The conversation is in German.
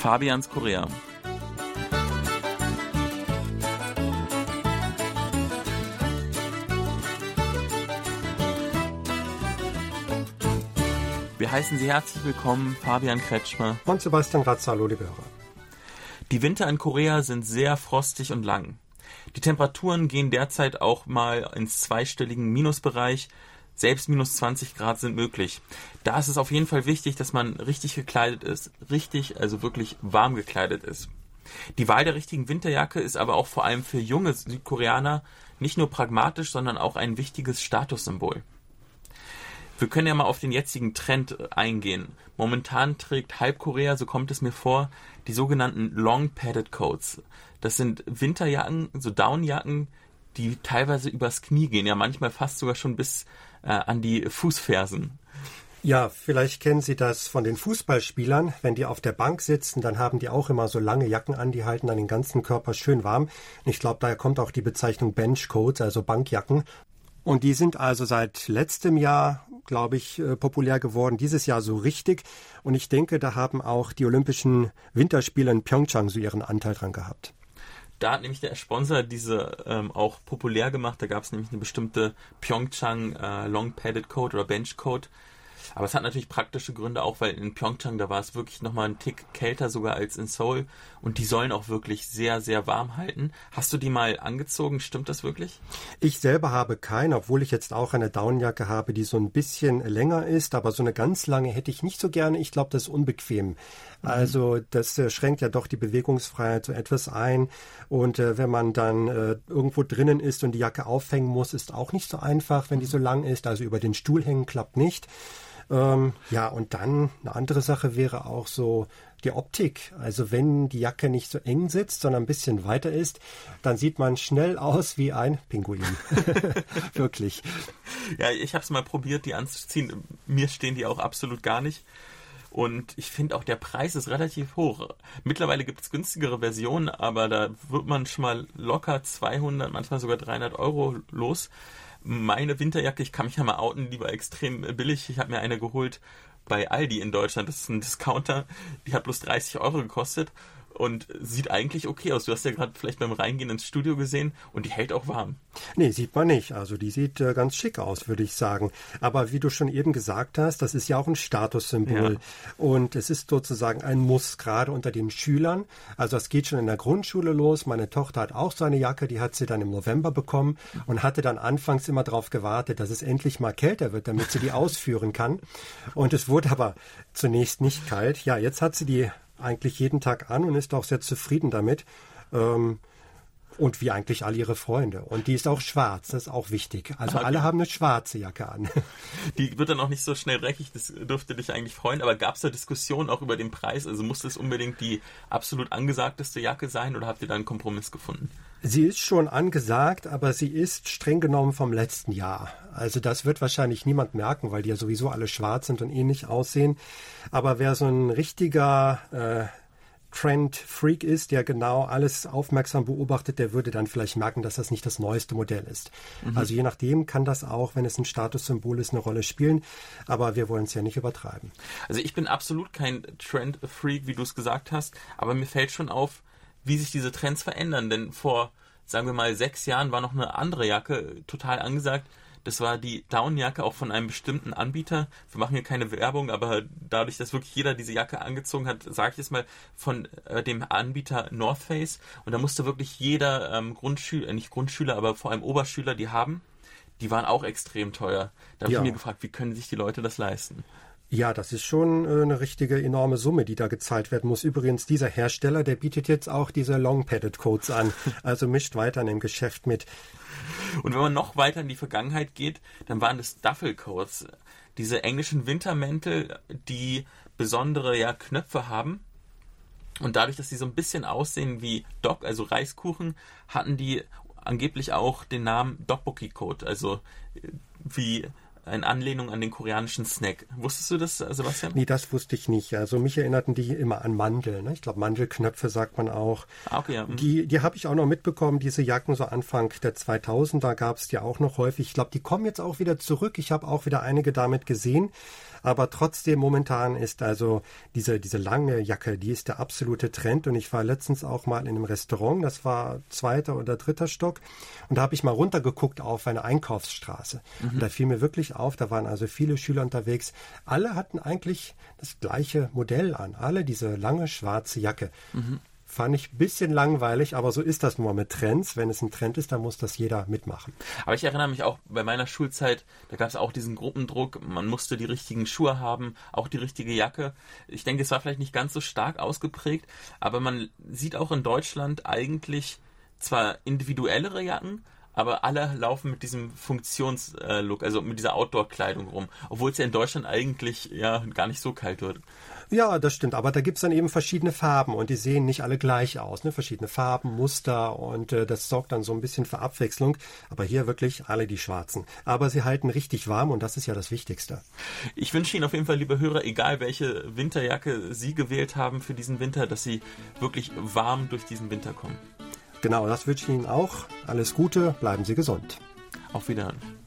Fabians Korea. Wir heißen Sie herzlich willkommen, Fabian Kretschmer und Sebastian Razzalo, liebe Hörer. Die Winter in Korea sind sehr frostig und lang. Die Temperaturen gehen derzeit auch mal ins zweistelligen Minusbereich. Selbst minus 20 Grad sind möglich. Da ist es auf jeden Fall wichtig, dass man richtig gekleidet ist. Richtig, also wirklich warm gekleidet ist. Die Wahl der richtigen Winterjacke ist aber auch vor allem für junge Südkoreaner nicht nur pragmatisch, sondern auch ein wichtiges Statussymbol. Wir können ja mal auf den jetzigen Trend eingehen. Momentan trägt halb Korea, so kommt es mir vor, die sogenannten Long Padded Coats. Das sind Winterjacken, so Downjacken, die teilweise übers Knie gehen, ja manchmal fast sogar schon bis äh, an die Fußfersen. Ja, vielleicht kennen Sie das von den Fußballspielern. Wenn die auf der Bank sitzen, dann haben die auch immer so lange Jacken an, die halten dann den ganzen Körper schön warm. Ich glaube, daher kommt auch die Bezeichnung Benchcoats, also Bankjacken. Und die sind also seit letztem Jahr, glaube ich, äh, populär geworden, dieses Jahr so richtig. Und ich denke, da haben auch die Olympischen Winterspiele in Pyeongchang so ihren Anteil dran gehabt da hat nämlich der Sponsor diese ähm, auch populär gemacht. Da gab es nämlich eine bestimmte Pyeongchang äh, Long Padded Code oder Bench Code. Aber es hat natürlich praktische Gründe auch, weil in Pyeongchang, da war es wirklich nochmal ein Tick kälter sogar als in Seoul. Und die sollen auch wirklich sehr, sehr warm halten. Hast du die mal angezogen? Stimmt das wirklich? Ich selber habe keine, obwohl ich jetzt auch eine Downjacke habe, die so ein bisschen länger ist. Aber so eine ganz lange hätte ich nicht so gerne. Ich glaube, das ist unbequem. Also das äh, schränkt ja doch die Bewegungsfreiheit so etwas ein. Und äh, wenn man dann äh, irgendwo drinnen ist und die Jacke aufhängen muss, ist auch nicht so einfach, wenn die so lang ist. Also über den Stuhl hängen klappt nicht. Ähm, ja, und dann eine andere Sache wäre auch so die Optik. Also wenn die Jacke nicht so eng sitzt, sondern ein bisschen weiter ist, dann sieht man schnell aus wie ein Pinguin. Wirklich. Ja, ich habe es mal probiert, die anzuziehen. Mir stehen die auch absolut gar nicht. Und ich finde auch der Preis ist relativ hoch. Mittlerweile gibt es günstigere Versionen, aber da wird man schon mal locker 200, manchmal sogar 300 Euro los. Meine Winterjacke, ich kann mich ja mal outen, die war extrem billig. Ich habe mir eine geholt bei Aldi in Deutschland. Das ist ein Discounter. Die hat bloß 30 Euro gekostet und sieht eigentlich okay aus. Du hast ja gerade vielleicht beim Reingehen ins Studio gesehen und die hält auch warm. Nee, sieht man nicht. Also die sieht äh, ganz schick aus, würde ich sagen. Aber wie du schon eben gesagt hast, das ist ja auch ein Statussymbol. Ja. Und es ist sozusagen ein Muss, gerade unter den Schülern. Also das geht schon in der Grundschule los. Meine Tochter hat auch so eine Jacke, die hat sie dann im November bekommen und hatte dann anfangs immer darauf gewartet, dass es endlich mal kälter wird, damit sie die ausführen kann. Und es wurde aber zunächst nicht kalt. Ja, jetzt hat sie die eigentlich jeden Tag an und ist auch sehr zufrieden damit. Ähm, und wie eigentlich all ihre Freunde. Und die ist auch schwarz, das ist auch wichtig. Also okay. alle haben eine schwarze Jacke an. Die wird dann auch nicht so schnell dreckig, das dürfte dich eigentlich freuen. Aber gab es da Diskussionen auch über den Preis? Also musste es unbedingt die absolut angesagteste Jacke sein oder habt ihr da einen Kompromiss gefunden? Sie ist schon angesagt, aber sie ist streng genommen vom letzten Jahr. Also das wird wahrscheinlich niemand merken, weil die ja sowieso alle schwarz sind und ähnlich aussehen. Aber wer so ein richtiger äh, Trend-Freak ist, der genau alles aufmerksam beobachtet, der würde dann vielleicht merken, dass das nicht das neueste Modell ist. Mhm. Also je nachdem kann das auch, wenn es ein Statussymbol ist, eine Rolle spielen. Aber wir wollen es ja nicht übertreiben. Also ich bin absolut kein Trend-Freak, wie du es gesagt hast, aber mir fällt schon auf, wie sich diese Trends verändern. Denn vor, sagen wir mal, sechs Jahren war noch eine andere Jacke total angesagt das war die Downjacke auch von einem bestimmten Anbieter. Wir machen hier keine Werbung, aber dadurch, dass wirklich jeder diese Jacke angezogen hat, sage ich es mal, von äh, dem Anbieter North Face. Und da musste wirklich jeder ähm, Grundschüler, äh, nicht Grundschüler, aber vor allem Oberschüler die haben. Die waren auch extrem teuer. Da habe ja. ich mir gefragt, wie können sich die Leute das leisten? Ja, das ist schon äh, eine richtige enorme Summe, die da gezahlt werden muss. Übrigens, dieser Hersteller, der bietet jetzt auch diese Long-Padded Codes an. Also mischt weiter in dem Geschäft mit. Und wenn man noch weiter in die Vergangenheit geht, dann waren das Duffelcoats. Diese englischen Wintermäntel, die besondere ja, Knöpfe haben. Und dadurch, dass sie so ein bisschen aussehen wie Dog, also Reiskuchen, hatten die angeblich auch den Namen Dokboki Coat, also äh, wie in Anlehnung an den koreanischen Snack. Wusstest du das, Sebastian? Nee, das wusste ich nicht. Also mich erinnerten die immer an Mandel. Ne? Ich glaube, Mandelknöpfe sagt man auch. Ah, okay, ja. Mhm. Die, die habe ich auch noch mitbekommen, diese Jacken so Anfang der 2000er gab es die auch noch häufig. Ich glaube, die kommen jetzt auch wieder zurück. Ich habe auch wieder einige damit gesehen. Aber trotzdem momentan ist also diese, diese lange Jacke, die ist der absolute Trend. Und ich war letztens auch mal in einem Restaurant, das war zweiter oder dritter Stock. Und da habe ich mal runtergeguckt auf eine Einkaufsstraße. Mhm. Und da fiel mir wirklich auf, da waren also viele Schüler unterwegs. Alle hatten eigentlich das gleiche Modell an. Alle diese lange schwarze Jacke. Mhm. Fand ich ein bisschen langweilig, aber so ist das nur mit Trends. Wenn es ein Trend ist, dann muss das jeder mitmachen. Aber ich erinnere mich auch bei meiner Schulzeit, da gab es auch diesen Gruppendruck. Man musste die richtigen Schuhe haben, auch die richtige Jacke. Ich denke, es war vielleicht nicht ganz so stark ausgeprägt, aber man sieht auch in Deutschland eigentlich zwar individuellere Jacken, aber alle laufen mit diesem Funktionslook, also mit dieser Outdoor-Kleidung rum, obwohl es ja in Deutschland eigentlich ja gar nicht so kalt wird. Ja, das stimmt. Aber da gibt's dann eben verschiedene Farben und die sehen nicht alle gleich aus. Ne? Verschiedene Farben, Muster und äh, das sorgt dann so ein bisschen für Abwechslung. Aber hier wirklich alle die Schwarzen. Aber sie halten richtig warm und das ist ja das Wichtigste. Ich wünsche Ihnen auf jeden Fall, liebe Hörer, egal welche Winterjacke Sie gewählt haben für diesen Winter, dass Sie wirklich warm durch diesen Winter kommen. Genau, das wünsche ich Ihnen auch. Alles Gute, bleiben Sie gesund. Auf Wiederhören.